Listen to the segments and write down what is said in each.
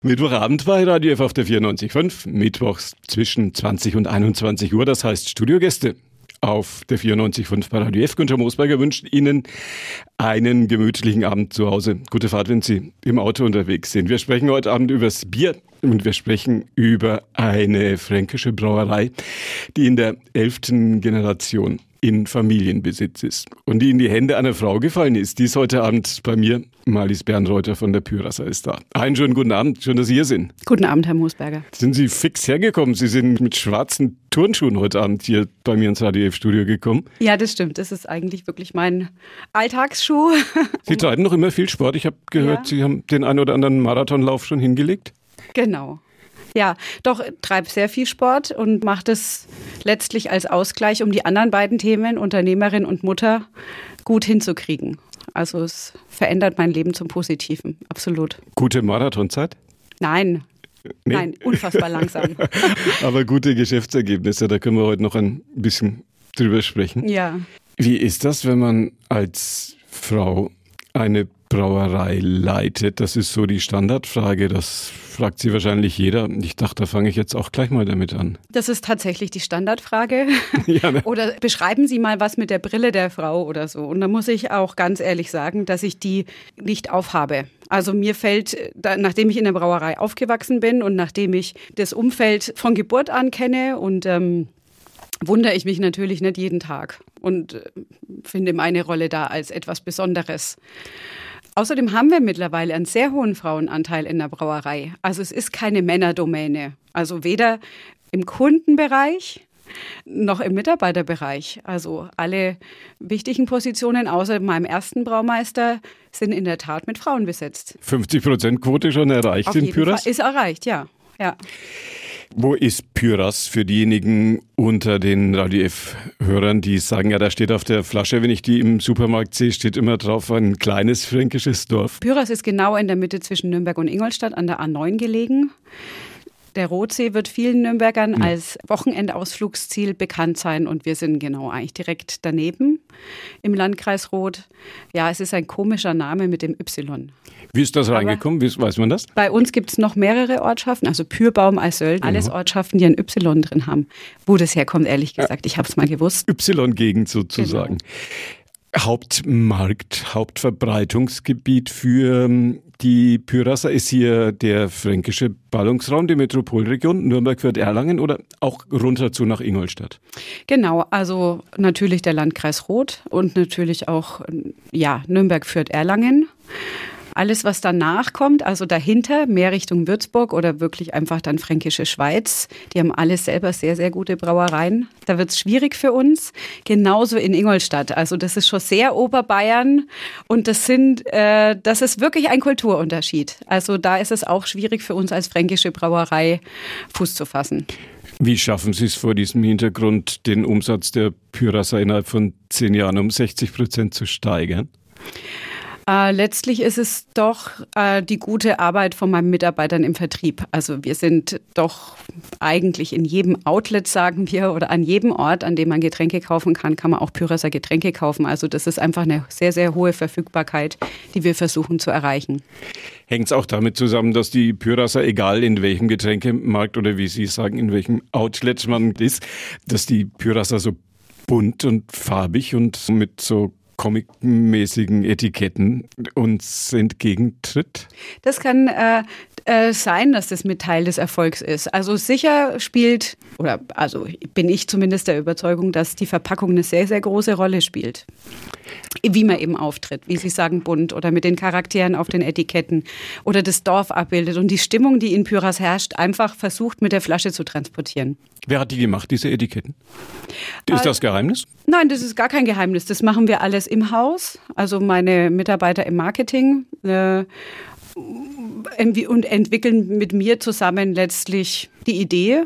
Mittwochabend bei Radio F auf der 94.5, mittwochs zwischen 20 und 21 Uhr, das heißt Studiogäste auf der 94.5 bei Radio F. Günther Moosberger wünscht Ihnen einen gemütlichen Abend zu Hause. Gute Fahrt, wenn Sie im Auto unterwegs sind. Wir sprechen heute Abend übers Bier und wir sprechen über eine fränkische Brauerei, die in der elften Generation in Familienbesitz ist und die in die Hände einer Frau gefallen ist. Die ist heute Abend bei mir. Marlies Bernreuter von der Pyrasser ist da. Einen schönen guten Abend. Schön, dass Sie hier sind. Guten Abend, Herr Moosberger. Sind Sie fix hergekommen? Sie sind mit schwarzen Turnschuhen heute Abend hier bei mir ins HDF-Studio gekommen. Ja, das stimmt. Das ist eigentlich wirklich mein Alltagsschuh. Sie treiben noch immer viel Sport. Ich habe gehört, ja. Sie haben den einen oder anderen Marathonlauf schon hingelegt. Genau. Ja, doch, treibe sehr viel Sport und mache das letztlich als Ausgleich, um die anderen beiden Themen, Unternehmerin und Mutter, gut hinzukriegen. Also es verändert mein Leben zum Positiven, absolut. Gute Marathonzeit? Nein, Nee. Nein, unfassbar langsam. Aber gute Geschäftsergebnisse, da können wir heute noch ein bisschen drüber sprechen. Ja. Wie ist das, wenn man als Frau eine Brauerei leitet? Das ist so die Standardfrage. Das fragt sie wahrscheinlich jeder. Ich dachte, da fange ich jetzt auch gleich mal damit an. Das ist tatsächlich die Standardfrage. ja, ne? Oder beschreiben Sie mal was mit der Brille der Frau oder so. Und da muss ich auch ganz ehrlich sagen, dass ich die nicht aufhabe. Also mir fällt, nachdem ich in der Brauerei aufgewachsen bin und nachdem ich das Umfeld von Geburt an kenne und ähm, wundere ich mich natürlich nicht jeden Tag und äh, finde meine Rolle da als etwas Besonderes. Außerdem haben wir mittlerweile einen sehr hohen Frauenanteil in der Brauerei. Also es ist keine Männerdomäne. Also weder im Kundenbereich noch im Mitarbeiterbereich. Also alle wichtigen Positionen außer meinem ersten Braumeister sind in der Tat mit Frauen besetzt. 50 Prozent Quote schon erreicht Auf in Pyras? Fall ist erreicht, ja. ja. Wo ist Pyras für diejenigen unter den Radio F-Hörern, die sagen, ja, da steht auf der Flasche, wenn ich die im Supermarkt sehe, steht immer drauf ein kleines fränkisches Dorf? Pyras ist genau in der Mitte zwischen Nürnberg und Ingolstadt an der A9 gelegen. Der Rotsee wird vielen Nürnbergern mhm. als Wochenendausflugsziel bekannt sein und wir sind genau eigentlich direkt daneben im Landkreis Roth. Ja, es ist ein komischer Name mit dem Y. Wie ist das reingekommen? Wie, weiß man das? Bei uns gibt es noch mehrere Ortschaften, also Pürbaum, Eisölden, alles mhm. Ortschaften, die ein Y drin haben. Wo das herkommt, ehrlich gesagt, ich habe es mal gewusst. Y-Gegend sozusagen. Genau. Hauptmarkt, Hauptverbreitungsgebiet für ähm, die Pyrasser ist hier der fränkische Ballungsraum, die Metropolregion, Nürnberg wird Erlangen oder auch runter zu nach Ingolstadt? Genau, also natürlich der Landkreis Roth und natürlich auch ja, Nürnberg führt Erlangen. Alles, was danach kommt, also dahinter, mehr Richtung Würzburg oder wirklich einfach dann Fränkische Schweiz, die haben alles selber sehr, sehr gute Brauereien. Da wird es schwierig für uns. Genauso in Ingolstadt. Also das ist schon sehr Oberbayern und das sind, äh, das ist wirklich ein Kulturunterschied. Also da ist es auch schwierig für uns als fränkische Brauerei Fuß zu fassen. Wie schaffen Sie es vor diesem Hintergrund, den Umsatz der Pyrasser innerhalb von zehn Jahren um 60 Prozent zu steigern? Äh, letztlich ist es doch äh, die gute Arbeit von meinen Mitarbeitern im Vertrieb. Also wir sind doch eigentlich in jedem Outlet, sagen wir, oder an jedem Ort, an dem man Getränke kaufen kann, kann man auch Pyrasser Getränke kaufen. Also das ist einfach eine sehr, sehr hohe Verfügbarkeit, die wir versuchen zu erreichen. Hängt es auch damit zusammen, dass die Pyrasser, egal in welchem Getränkemarkt oder wie Sie sagen, in welchem Outlet man ist, dass die Pyrasser so bunt und farbig und mit so comic-mäßigen Etiketten uns entgegentritt? Das kann äh, äh, sein, dass das mit Teil des Erfolgs ist. Also sicher spielt, oder also bin ich zumindest der Überzeugung, dass die Verpackung eine sehr, sehr große Rolle spielt. Wie man eben auftritt, wie Sie sagen, bunt oder mit den Charakteren auf den Etiketten oder das Dorf abbildet und die Stimmung, die in Pyras herrscht, einfach versucht mit der Flasche zu transportieren. Wer hat die gemacht, diese Etiketten? Ist das Geheimnis? Nein, das ist gar kein Geheimnis. Das machen wir alles im Haus. Also meine Mitarbeiter im Marketing äh, und entwickeln mit mir zusammen letztlich die Idee.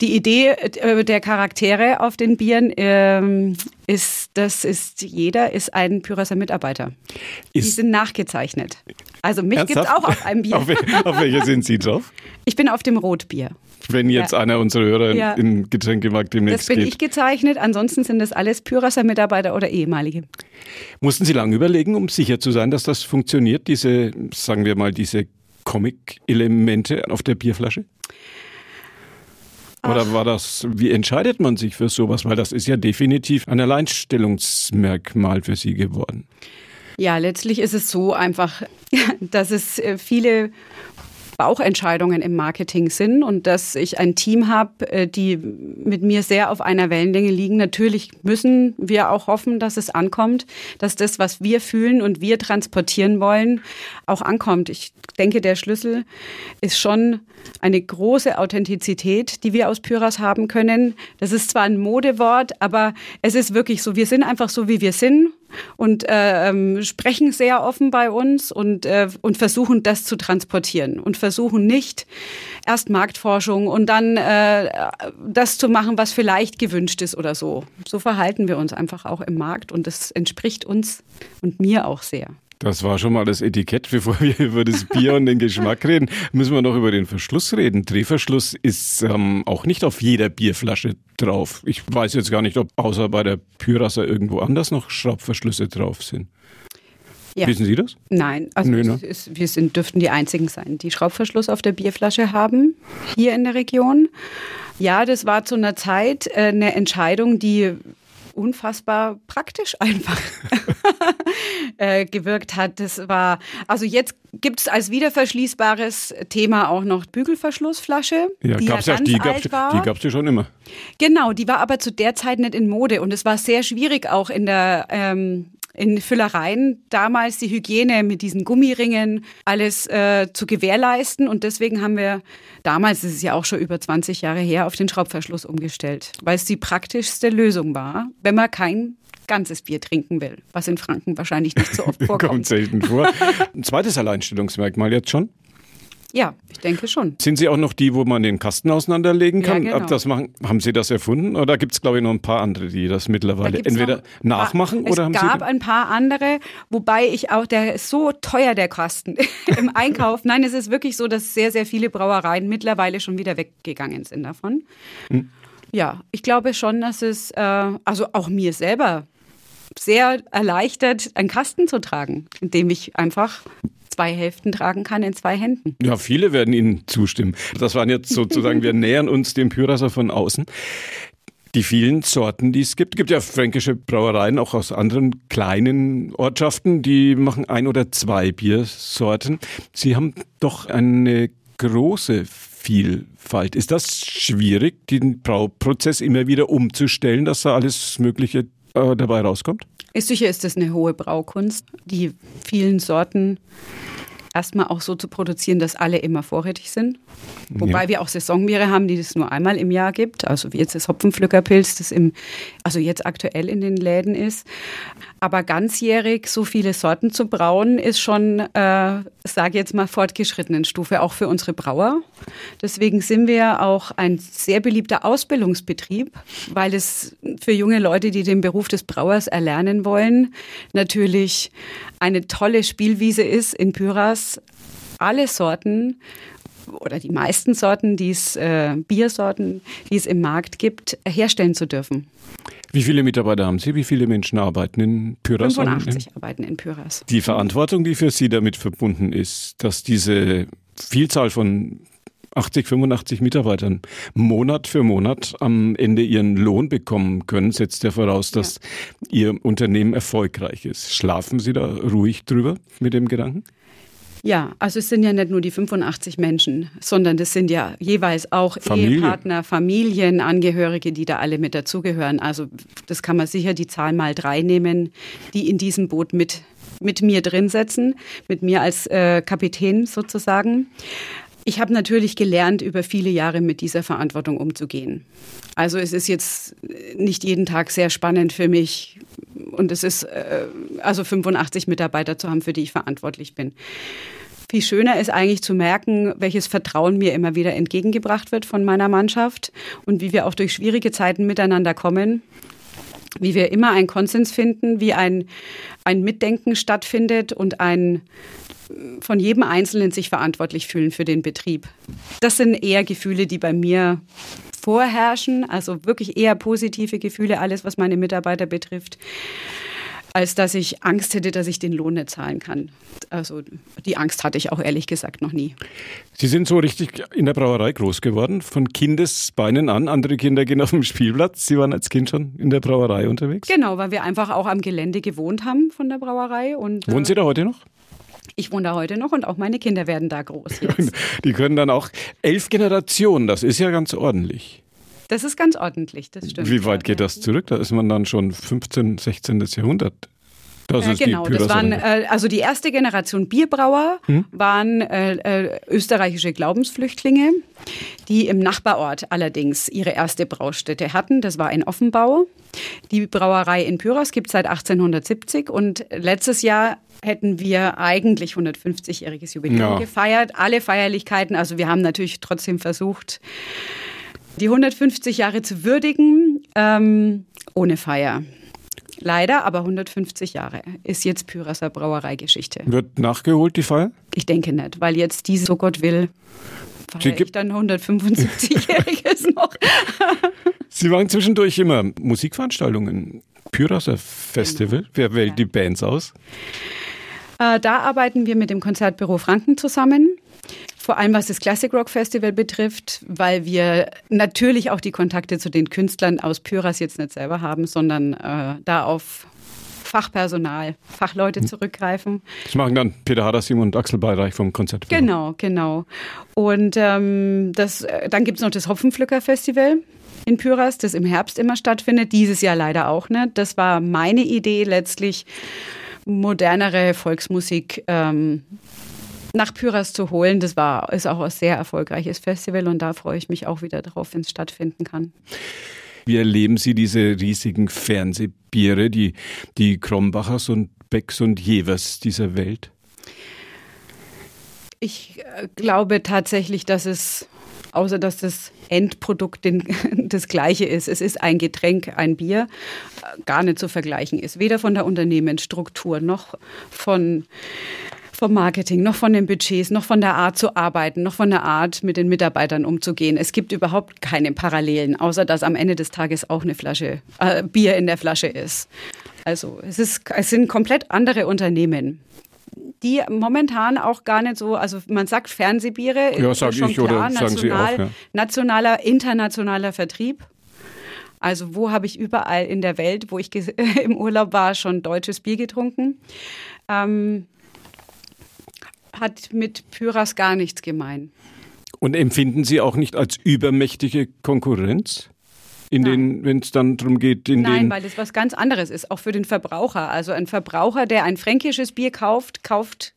Die Idee äh, der Charaktere auf den Bieren ähm, ist, das ist jeder ist ein Pyrasser Mitarbeiter. Ist die sind nachgezeichnet. Also mich gibt es auch auf einem Bier. auf, auf welcher sind Sie drauf? Ich bin auf dem Rotbier. Wenn jetzt ja. einer unserer Hörer ja. im Getränkemarkt demnächst Das bin geht. ich gezeichnet, ansonsten sind das alles Pyrasser Mitarbeiter oder ehemalige. Mussten Sie lange überlegen, um sicher zu sein, dass das funktioniert, diese, sagen wir mal, diese Comic-Elemente auf der Bierflasche? Oder war das, wie entscheidet man sich für sowas? Weil das ist ja definitiv ein Alleinstellungsmerkmal für Sie geworden. Ja, letztlich ist es so einfach, dass es äh, viele Bauchentscheidungen im Marketing sind und dass ich ein Team habe, äh, die mit mir sehr auf einer Wellenlänge liegen. Natürlich müssen wir auch hoffen, dass es ankommt, dass das, was wir fühlen und wir transportieren wollen, auch ankommt. Ich denke, der Schlüssel ist schon eine große Authentizität, die wir aus Pyras haben können. Das ist zwar ein Modewort, aber es ist wirklich so. Wir sind einfach so, wie wir sind und äh, ähm, sprechen sehr offen bei uns und, äh, und versuchen das zu transportieren und versuchen nicht erst Marktforschung und dann äh, das zu machen, was vielleicht gewünscht ist oder so. So verhalten wir uns einfach auch im Markt und das entspricht uns und mir auch sehr. Das war schon mal das Etikett. Bevor wir über das Bier und den Geschmack reden, müssen wir noch über den Verschluss reden. Drehverschluss ist ähm, auch nicht auf jeder Bierflasche drauf. Ich weiß jetzt gar nicht, ob außer bei der Pyrasser irgendwo anders noch Schraubverschlüsse drauf sind. Ja. Wissen Sie das? Nein, also Nö, ne? ist, wir sind, dürften die einzigen sein, die Schraubverschluss auf der Bierflasche haben, hier in der Region. Ja, das war zu einer Zeit äh, eine Entscheidung, die unfassbar praktisch einfach äh, gewirkt hat. Das war, also jetzt gibt es als wiederverschließbares Thema auch noch Bügelverschlussflasche. Ja, die gab's ja, die gab es ja schon immer. Genau, die war aber zu der Zeit nicht in Mode und es war sehr schwierig auch in der ähm, in Füllereien damals die Hygiene mit diesen Gummiringen alles äh, zu gewährleisten. Und deswegen haben wir damals, das ist ja auch schon über 20 Jahre her, auf den Schraubverschluss umgestellt, weil es die praktischste Lösung war, wenn man kein ganzes Bier trinken will, was in Franken wahrscheinlich nicht so oft vorkommt. Kommt selten vor. Ein zweites Alleinstellungsmerkmal jetzt schon. Ja, ich denke schon. Sind Sie auch noch die, wo man den Kasten auseinanderlegen kann? Ja, genau. das machen, haben Sie das erfunden oder gibt es, glaube ich, noch ein paar andere, die das mittlerweile da entweder nachmachen oder haben Sie. Es gab ein paar andere, wobei ich auch, der ist so teuer, der Kasten im Einkauf. Nein, es ist wirklich so, dass sehr, sehr viele Brauereien mittlerweile schon wieder weggegangen sind davon. Hm. Ja, ich glaube schon, dass es, äh, also auch mir selber sehr erleichtert, einen Kasten zu tragen, indem ich einfach zwei Hälften tragen kann in zwei Händen. Ja, viele werden Ihnen zustimmen. Das waren jetzt sozusagen, wir nähern uns dem Pyrasser von außen. Die vielen Sorten, die es gibt. Es gibt ja fränkische Brauereien auch aus anderen kleinen Ortschaften, die machen ein oder zwei Biersorten. Sie haben doch eine große Vielfalt. Ist das schwierig, den Brauprozess immer wieder umzustellen, dass da alles Mögliche äh, dabei rauskommt? Ist sicher ist das eine hohe Braukunst, die vielen Sorten erstmal auch so zu produzieren, dass alle immer vorrätig sind. Wobei ja. wir auch Saisonbiere haben, die es nur einmal im Jahr gibt. Also wie jetzt das Hopfenpflückerpilz, das im, also jetzt aktuell in den Läden ist. Aber ganzjährig so viele Sorten zu brauen, ist schon, äh, sage jetzt mal, fortgeschrittenen Stufe, auch für unsere Brauer. Deswegen sind wir auch ein sehr beliebter Ausbildungsbetrieb, weil es für junge Leute, die den Beruf des Brauers erlernen wollen, natürlich eine tolle Spielwiese ist in Pyras. Alle Sorten oder die meisten Sorten, die es, äh, Biersorten, die es im Markt gibt, herstellen zu dürfen. Wie viele Mitarbeiter haben Sie? Wie viele Menschen arbeiten in Pyras? 85 arbeiten in Pyras. Die Verantwortung, die für Sie damit verbunden ist, dass diese Vielzahl von 80, 85 Mitarbeitern Monat für Monat am Ende ihren Lohn bekommen können, setzt ja voraus, dass ja. Ihr Unternehmen erfolgreich ist. Schlafen Sie da ruhig drüber mit dem Gedanken? Ja, also es sind ja nicht nur die 85 Menschen, sondern das sind ja jeweils auch Familie. Ehepartner, Familien, Angehörige, die da alle mit dazugehören. Also das kann man sicher die Zahl mal drei nehmen, die in diesem Boot mit, mit mir drin setzen, mit mir als äh, Kapitän sozusagen. Ich habe natürlich gelernt, über viele Jahre mit dieser Verantwortung umzugehen. Also es ist jetzt nicht jeden Tag sehr spannend für mich und es ist äh, also 85 Mitarbeiter zu haben, für die ich verantwortlich bin. Viel schöner ist eigentlich zu merken, welches Vertrauen mir immer wieder entgegengebracht wird von meiner Mannschaft und wie wir auch durch schwierige Zeiten miteinander kommen wie wir immer einen Konsens finden, wie ein, ein Mitdenken stattfindet und ein von jedem Einzelnen sich verantwortlich fühlen für den Betrieb. Das sind eher Gefühle, die bei mir vorherrschen, also wirklich eher positive Gefühle, alles was meine Mitarbeiter betrifft. als dass ich Angst hätte, dass ich den Lohn nicht zahlen kann. Also die Angst hatte ich auch ehrlich gesagt noch nie. Sie sind so richtig in der Brauerei groß geworden, von Kindesbeinen an. Andere Kinder gehen auf dem Spielplatz. Sie waren als Kind schon in der Brauerei unterwegs? Genau, weil wir einfach auch am Gelände gewohnt haben von der Brauerei. Und, Wohnen Sie da heute noch? Ich wohne da heute noch und auch meine Kinder werden da groß. Jetzt. Die können dann auch elf Generationen, das ist ja ganz ordentlich. Das ist ganz ordentlich, das stimmt. Wie weit geht das zurück? Da ist man dann schon 15., 16. Jahrhundert. Das äh, genau, das waren äh, also die erste Generation Bierbrauer hm? waren äh, äh, österreichische Glaubensflüchtlinge, die im Nachbarort allerdings ihre erste Braustätte hatten. Das war in Offenbau. Die Brauerei in Pyros gibt es seit 1870 und letztes Jahr hätten wir eigentlich 150-jähriges Jubiläum ja. gefeiert. Alle Feierlichkeiten, also wir haben natürlich trotzdem versucht, die 150 Jahre zu würdigen, ähm, ohne Feier. Leider, aber 150 Jahre ist jetzt Pyrasser Brauereigeschichte. Wird nachgeholt, die Feier? Ich denke nicht, weil jetzt diese, so Gott will, feiere ich dann 175-Jähriges noch. Sie waren zwischendurch immer Musikveranstaltungen. Pyrasser Festival. Genau. Wer wählt ja. die Bands aus? Äh, da arbeiten wir mit dem Konzertbüro Franken zusammen. Vor allem was das Classic Rock Festival betrifft, weil wir natürlich auch die Kontakte zu den Künstlern aus Pyras jetzt nicht selber haben, sondern äh, da auf Fachpersonal, Fachleute hm. zurückgreifen. Das machen dann Peter Hadassim und Axel Bayreich vom Konzert. Genau, genau. Und ähm, das, äh, dann gibt es noch das Hopfenpflücker-Festival in Pyras, das im Herbst immer stattfindet, dieses Jahr leider auch nicht. Das war meine Idee letztlich, modernere Volksmusik ähm, nach Pyras zu holen. Das war, ist auch ein sehr erfolgreiches Festival und da freue ich mich auch wieder drauf, wenn es stattfinden kann. Wie erleben Sie diese riesigen Fernsehbiere, die, die Krombachers und Becks und Jevers dieser Welt? Ich äh, glaube tatsächlich, dass es, außer dass das Endprodukt den, das gleiche ist, es ist ein Getränk, ein Bier, äh, gar nicht zu vergleichen ist. Weder von der Unternehmensstruktur noch von vom Marketing, noch von den Budgets, noch von der Art zu arbeiten, noch von der Art, mit den Mitarbeitern umzugehen. Es gibt überhaupt keine Parallelen, außer dass am Ende des Tages auch eine Flasche äh, Bier in der Flasche ist. Also es, ist, es sind komplett andere Unternehmen die momentan auch gar nicht so, also man sagt Fernsehbiere, ja, sag ich klar, oder national, sagen Sie auch, ja. nationaler, internationaler Vertrieb. Also wo habe ich überall in der Welt, wo ich im Urlaub war, schon deutsches Bier getrunken? Ähm, hat mit Pyras gar nichts gemein. Und empfinden Sie auch nicht als übermächtige Konkurrenz? In den, wenn es dann darum geht, in Nein, den weil das was ganz anderes ist, auch für den Verbraucher. Also ein Verbraucher, der ein fränkisches Bier kauft, kauft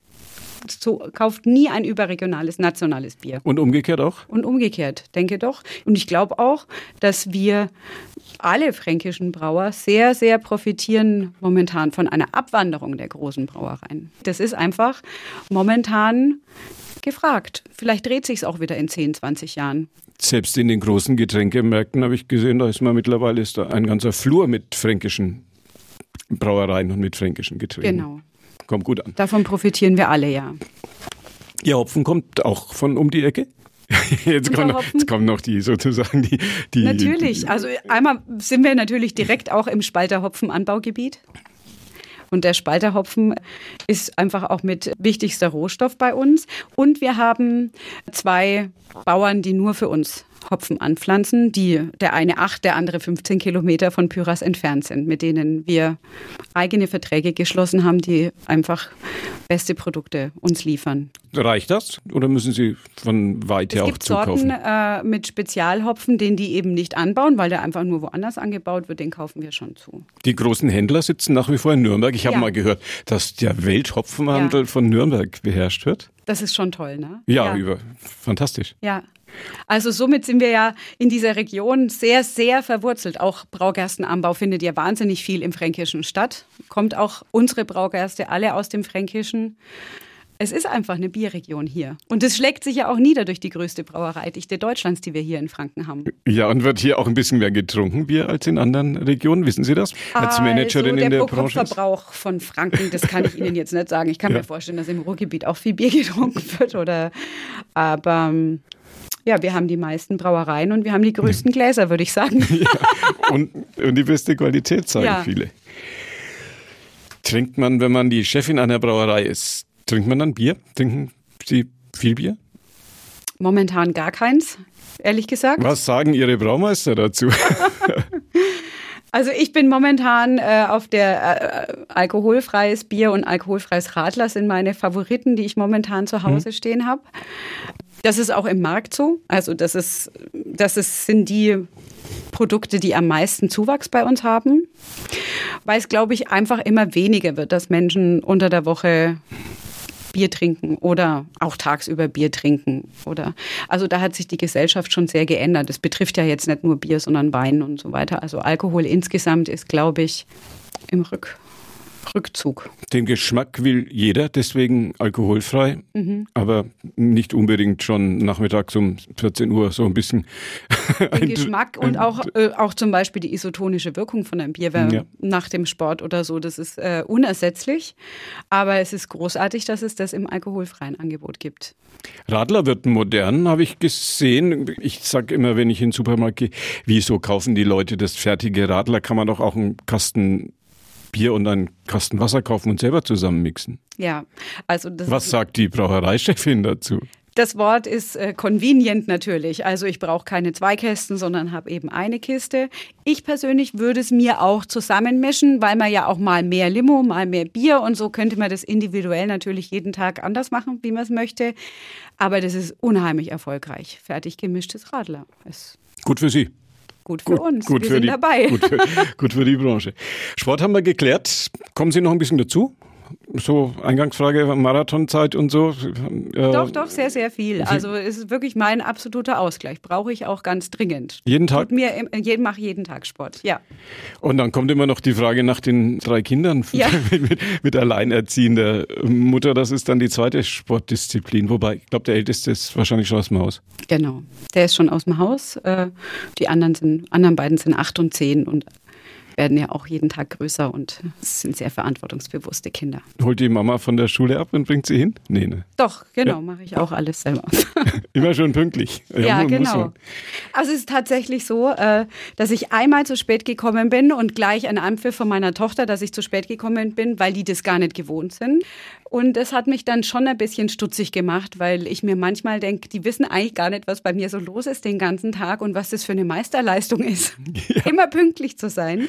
so, kauft nie ein überregionales, nationales Bier. Und umgekehrt auch? Und umgekehrt, denke doch. Und ich glaube auch, dass wir alle fränkischen Brauer sehr, sehr profitieren momentan von einer Abwanderung der großen Brauereien. Das ist einfach momentan gefragt. Vielleicht dreht sich es auch wieder in 10, 20 Jahren. Selbst in den großen Getränkemärkten habe ich gesehen, da ist man mittlerweile ist da ein ganzer Flur mit fränkischen Brauereien und mit fränkischen Getränken. Genau. Kommt gut an. Davon profitieren wir alle, ja. Ihr Hopfen kommt auch von um die Ecke? Jetzt kommen, noch, jetzt kommen noch die sozusagen die, die. Natürlich. Also einmal sind wir natürlich direkt auch im Spalter Hopfenanbaugebiet. Und der Spalterhopfen ist einfach auch mit wichtigster Rohstoff bei uns. Und wir haben zwei Bauern, die nur für uns Hopfen anpflanzen, die der eine acht, der andere 15 Kilometer von Pyras entfernt sind, mit denen wir eigene Verträge geschlossen haben, die einfach beste Produkte uns liefern. Reicht das oder müssen Sie von weit her auch zukaufen? Es gibt Sorten äh, mit Spezialhopfen, den die eben nicht anbauen, weil der einfach nur woanders angebaut wird, den kaufen wir schon zu. Die großen Händler sitzen nach wie vor in Nürnberg. Ich habe ja. mal gehört, dass der Welthopfenhandel ja. von Nürnberg beherrscht wird. Das ist schon toll, ne? Ja, ja. Über, fantastisch. Ja, also somit sind wir ja in dieser Region sehr, sehr verwurzelt. Auch Braugerstenanbau findet ja wahnsinnig viel im Fränkischen statt. Kommt auch unsere Braugerste alle aus dem Fränkischen. Es ist einfach eine Bierregion hier. Und das schlägt sich ja auch nieder durch die größte Brauereidichte Deutschlands, die wir hier in Franken haben. Ja, und wird hier auch ein bisschen mehr getrunken Bier als in anderen Regionen? Wissen Sie das? Als Managerin also, in der Branche? Der Verbrauch von Franken, das kann ich Ihnen jetzt nicht sagen. Ich kann ja. mir vorstellen, dass im Ruhrgebiet auch viel Bier getrunken wird. Oder, aber ja, wir haben die meisten Brauereien und wir haben die größten Gläser, würde ich sagen. Ja, und, und, die beste Qualität, sagen ja. viele. trinkt man, wenn man die Chefin einer Brauerei ist, trinkt man dann Bier? Trinken Sie viel Bier? Momentan gar keins, ehrlich gesagt. Was sagen Ihre Braumeister dazu? Also ich bin momentan äh, auf der äh, alkoholfreies Bier und alkoholfreies Radler sind meine Favoriten, die ich momentan zu Hause mhm. stehen habe. Das ist auch im Markt so. Also das ist, das ist, sind die Produkte, die am meisten Zuwachs bei uns haben, weil es, glaube ich, einfach immer weniger wird, dass Menschen unter der Woche Bier trinken oder auch tagsüber Bier trinken oder also da hat sich die Gesellschaft schon sehr geändert. Das betrifft ja jetzt nicht nur Bier, sondern Wein und so weiter. Also Alkohol insgesamt ist, glaube ich, im Rück Rückzug. Den Geschmack will jeder, deswegen alkoholfrei, mhm. aber nicht unbedingt schon nachmittags um 14 Uhr so ein bisschen. Den ein, Geschmack und auch, äh, auch zum Beispiel die isotonische Wirkung von einem Bier ja. nach dem Sport oder so, das ist äh, unersetzlich. Aber es ist großartig, dass es das im alkoholfreien Angebot gibt. Radler wird modern, habe ich gesehen. Ich sage immer, wenn ich in den Supermarkt gehe, wieso kaufen die Leute das fertige Radler? Kann man doch auch einen Kasten Bier und einen Kasten Wasser kaufen und selber zusammenmixen. Ja, also das Was sagt die Brauereichefin dazu? Das Wort ist äh, convenient natürlich. Also ich brauche keine zwei Kästen, sondern habe eben eine Kiste. Ich persönlich würde es mir auch zusammenmischen, weil man ja auch mal mehr Limo, mal mehr Bier und so könnte man das individuell natürlich jeden Tag anders machen, wie man es möchte. Aber das ist unheimlich erfolgreich. Fertig gemischtes Radler. Es Gut für Sie gut für gut, uns. Gut wir für sind die, dabei. Gut für, gut für die Branche. Sport haben wir geklärt. Kommen Sie noch ein bisschen dazu? So Eingangsfrage, Marathonzeit und so? Äh, doch, doch, sehr, sehr viel. Also es ist wirklich mein absoluter Ausgleich. Brauche ich auch ganz dringend. Jeden Tag? Tut mir, jeden, mache jeden Tag Sport, ja. Und dann kommt immer noch die Frage nach den drei Kindern ja. mit, mit alleinerziehender Mutter. Das ist dann die zweite Sportdisziplin. Wobei, ich glaube, der Älteste ist wahrscheinlich schon aus dem Haus. Genau, der ist schon aus dem Haus. Äh, die anderen, sind, anderen beiden sind acht und zehn und werden ja auch jeden Tag größer und sind sehr verantwortungsbewusste Kinder. Holt die Mama von der Schule ab und bringt sie hin? Nee, ne? Doch, genau, ja. mache ich auch alles selber. Immer schon pünktlich. Ja, ja genau. Also es ist tatsächlich so, äh, dass ich einmal zu spät gekommen bin und gleich ein Anpfiff von meiner Tochter, dass ich zu spät gekommen bin, weil die das gar nicht gewohnt sind. Und das hat mich dann schon ein bisschen stutzig gemacht, weil ich mir manchmal denke, die wissen eigentlich gar nicht, was bei mir so los ist den ganzen Tag und was das für eine Meisterleistung ist, ja. immer pünktlich zu sein.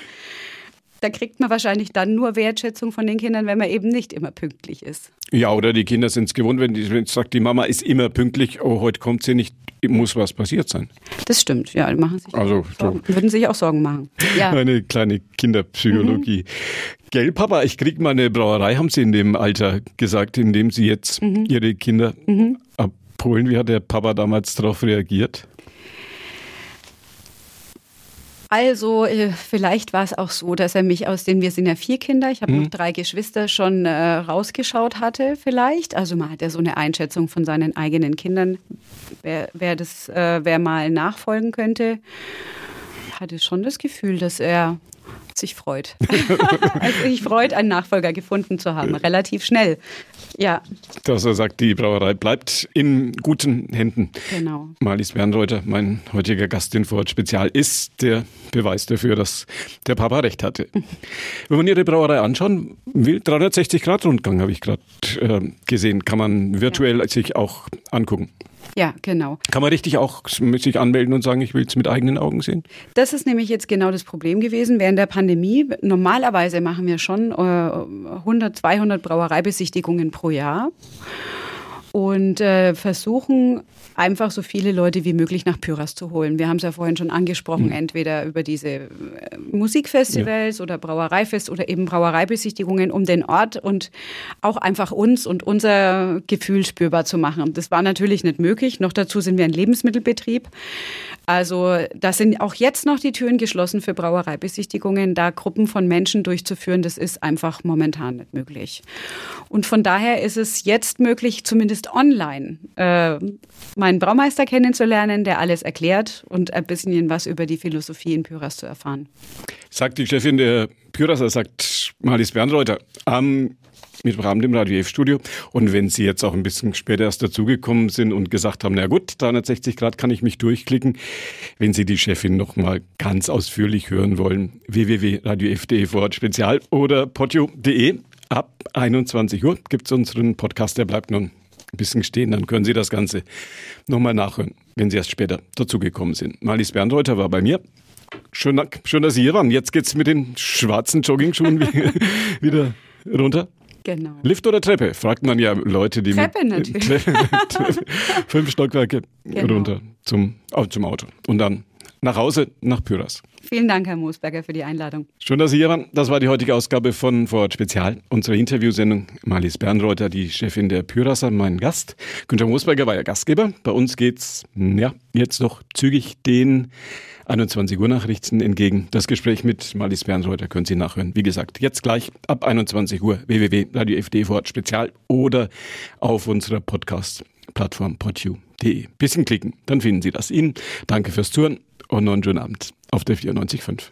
Da kriegt man wahrscheinlich dann nur Wertschätzung von den Kindern, wenn man eben nicht immer pünktlich ist. Ja, oder die Kinder sind es gewohnt, wenn die wenn sagt, die Mama ist immer pünktlich, oh, heute kommt sie nicht, muss was passiert sein. Das stimmt, ja, machen sich also, Sorgen, würden sich auch Sorgen machen. Ja. Eine kleine Kinderpsychologie. Mhm. Gell, Papa, ich krieg mal eine Brauerei, haben Sie in dem Alter gesagt, in dem Sie jetzt mhm. Ihre Kinder mhm. abholen. Wie hat der Papa damals darauf reagiert? Also äh, vielleicht war es auch so, dass er mich aus den, wir sind ja vier Kinder, ich habe mhm. noch drei Geschwister, schon äh, rausgeschaut hatte vielleicht. Also man hat ja so eine Einschätzung von seinen eigenen Kindern, wer, wer, das, äh, wer mal nachfolgen könnte. Ich hatte schon das Gefühl, dass er sich freut. also sich freut, einen Nachfolger gefunden zu haben, relativ schnell. Ja. Dass er sagt, die Brauerei bleibt in guten Händen. Genau. Marlies Bernreuter, mein heutiger Gast in Vorort Spezial, ist der Beweis dafür, dass der Papa recht hatte. Wenn man Ihre Brauerei anschauen will, 360-Grad-Rundgang habe ich gerade äh, gesehen, kann man virtuell ja. sich auch angucken. Ja, genau. Kann man richtig auch sich anmelden und sagen, ich will es mit eigenen Augen sehen? Das ist nämlich jetzt genau das Problem gewesen während der Pandemie. Normalerweise machen wir schon 100, äh, 200 Brauereibesichtigungen pro Jahr und äh, versuchen einfach so viele Leute wie möglich nach Pyras zu holen. Wir haben es ja vorhin schon angesprochen, mhm. entweder über diese äh, Musikfestivals ja. oder Brauereifest oder eben Brauereibesichtigungen um den Ort und auch einfach uns und unser Gefühl spürbar zu machen. Das war natürlich nicht möglich. Noch dazu sind wir ein Lebensmittelbetrieb. Also da sind auch jetzt noch die Türen geschlossen für Brauereibesichtigungen. Da Gruppen von Menschen durchzuführen, das ist einfach momentan nicht möglich. Und von daher ist es jetzt möglich, zumindest online, äh, meinen Braumeister kennenzulernen, der alles erklärt und ein bisschen was über die Philosophie in Pyras zu erfahren. Sagt die Chefin der Pyraser, sagt Marlies Bernreuter, am mit Rahmen dem Radio F-Studio. Und wenn Sie jetzt auch ein bisschen später erst dazugekommen sind und gesagt haben, na gut, 360 Grad kann ich mich durchklicken, wenn Sie die Chefin noch mal ganz ausführlich hören wollen, www.radiof.de vor Spezial oder podio.de ab 21 Uhr gibt es unseren Podcast, der bleibt nun ein bisschen stehen, dann können Sie das Ganze nochmal nachhören, wenn Sie erst später dazugekommen sind. Marlies Bernreuter war bei mir. Schön, schön, dass Sie hier waren. Jetzt geht's mit den schwarzen Joggingschuhen wieder runter. Genau. Lift oder Treppe? Fragt man ja Leute, die Treppe mit natürlich. Treppe, fünf Stockwerke genau. runter zum, zum Auto. Und dann nach Hause, nach Pyras. Vielen Dank, Herr Moosberger, für die Einladung. Schön, dass Sie hier waren. Das war die heutige Ausgabe von Vorort Spezial, unsere Interviewsendung. Marlies Bernreuter, die Chefin der Pyrasser, mein Gast. Günther Moosberger war ja Gastgeber. Bei uns geht's, ja, jetzt noch zügig den 21 Uhr Nachrichten entgegen. Das Gespräch mit Marlies Bernreuter können Sie nachhören. Wie gesagt, jetzt gleich ab 21 Uhr www.radio.fd Vorort Spezial oder auf unserer Podcast-Plattform podu.de. Bisschen klicken, dann finden Sie das. Ihnen danke fürs Zuhören und noch einen schönen Abend auf der 94.5.